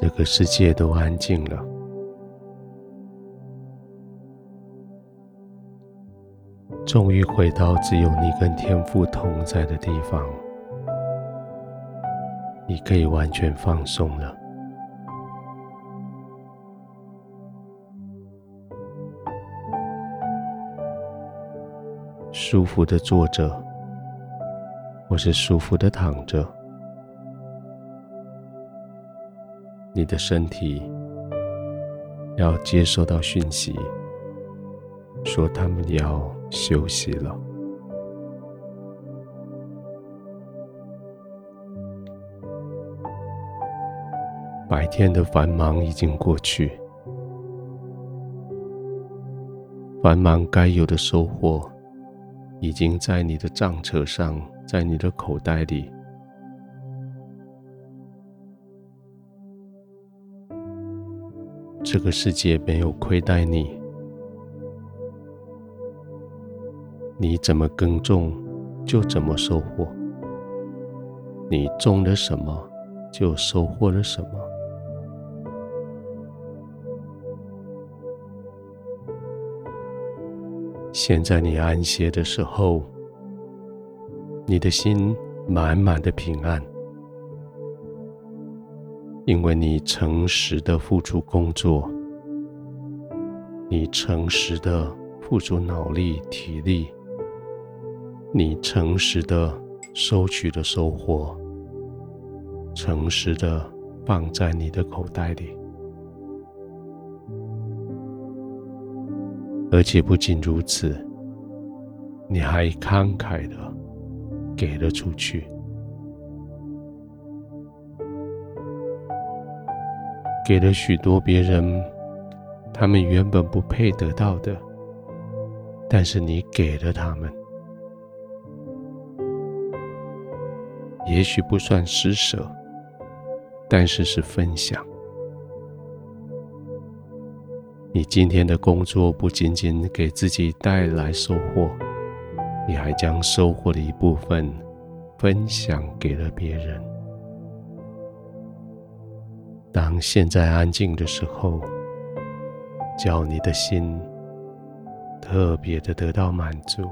这个世界都安静了，终于回到只有你跟天父同在的地方，你可以完全放松了。舒服的坐着，或是舒服的躺着，你的身体要接收到讯息，说他们要休息了。白天的繁忙已经过去，繁忙该有的收获。已经在你的账册上，在你的口袋里。这个世界没有亏待你，你怎么耕种，就怎么收获。你种了什么，就收获了什么。现在你安歇的时候，你的心满满的平安，因为你诚实的付出工作，你诚实的付出脑力体力，你诚实的收取的收获，诚实的放在你的口袋里。而且不仅如此，你还慷慨的给了出去，给了许多别人他们原本不配得到的，但是你给了他们，也许不算施舍，但是是分享。你今天的工作不仅仅给自己带来收获，你还将收获的一部分分享给了别人。当现在安静的时候，叫你的心特别的得到满足，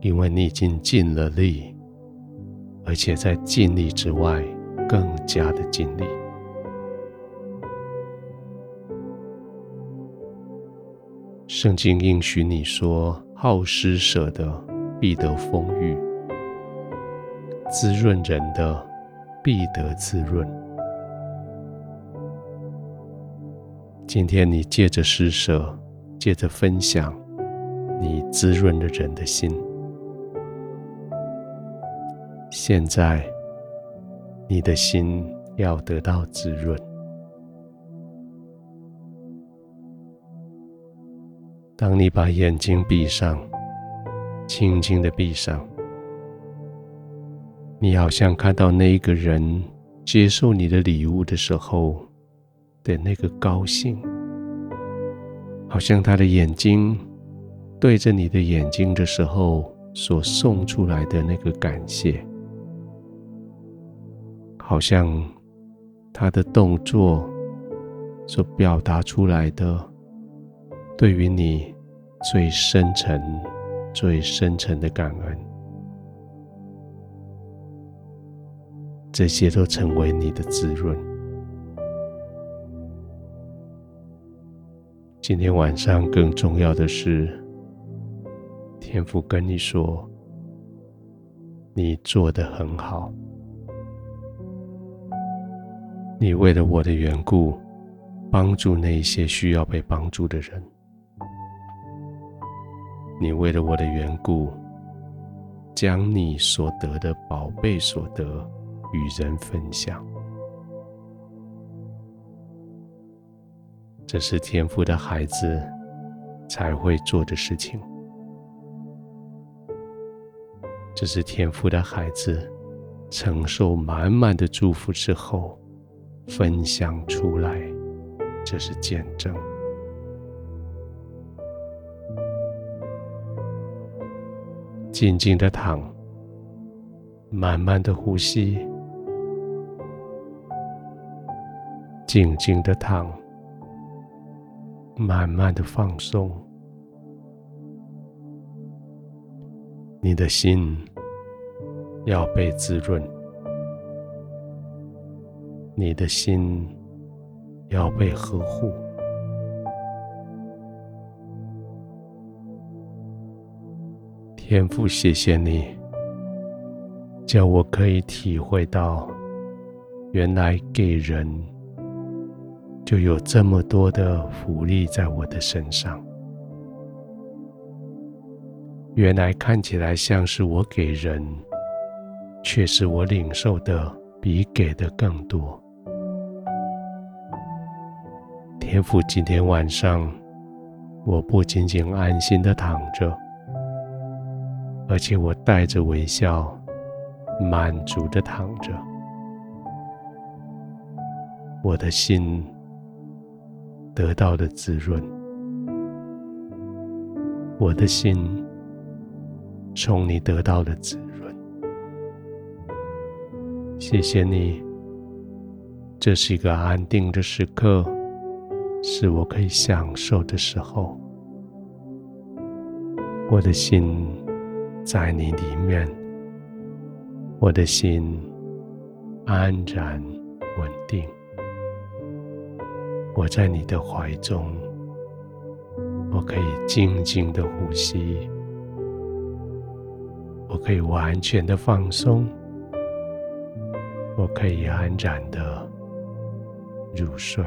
因为你已经尽了力，而且在尽力之外更加的尽力。圣经应许你说：“好施舍的必得丰裕，滋润人的必得滋润。”今天你借着施舍，借着分享，你滋润了人的心。现在，你的心要得到滋润。当你把眼睛闭上，轻轻的闭上，你好像看到那一个人接受你的礼物的时候的那个高兴，好像他的眼睛对着你的眼睛的时候所送出来的那个感谢，好像他的动作所表达出来的。对于你最深沉、最深沉的感恩，这些都成为你的滋润。今天晚上更重要的是，天父跟你说，你做得很好，你为了我的缘故，帮助那些需要被帮助的人。你为了我的缘故，将你所得的宝贝所得与人分享，这是天赋的孩子才会做的事情。这是天赋的孩子承受满满的祝福之后分享出来，这是见证。静静的躺，慢慢的呼吸，静静的躺，慢慢的放松。你的心要被滋润，你的心要被呵护。天父，谢谢你，叫我可以体会到，原来给人就有这么多的福利在我的身上。原来看起来像是我给人，却是我领受的比给的更多。天父，今天晚上，我不仅仅安心的躺着。而且我带着微笑，满足的躺着，我的心得到的滋润，我的心从你得到的滋润。谢谢你，这是一个安定的时刻，是我可以享受的时候，我的心。在你里面，我的心安然稳定。我在你的怀中，我可以静静的呼吸，我可以完全的放松，我可以安然的入睡。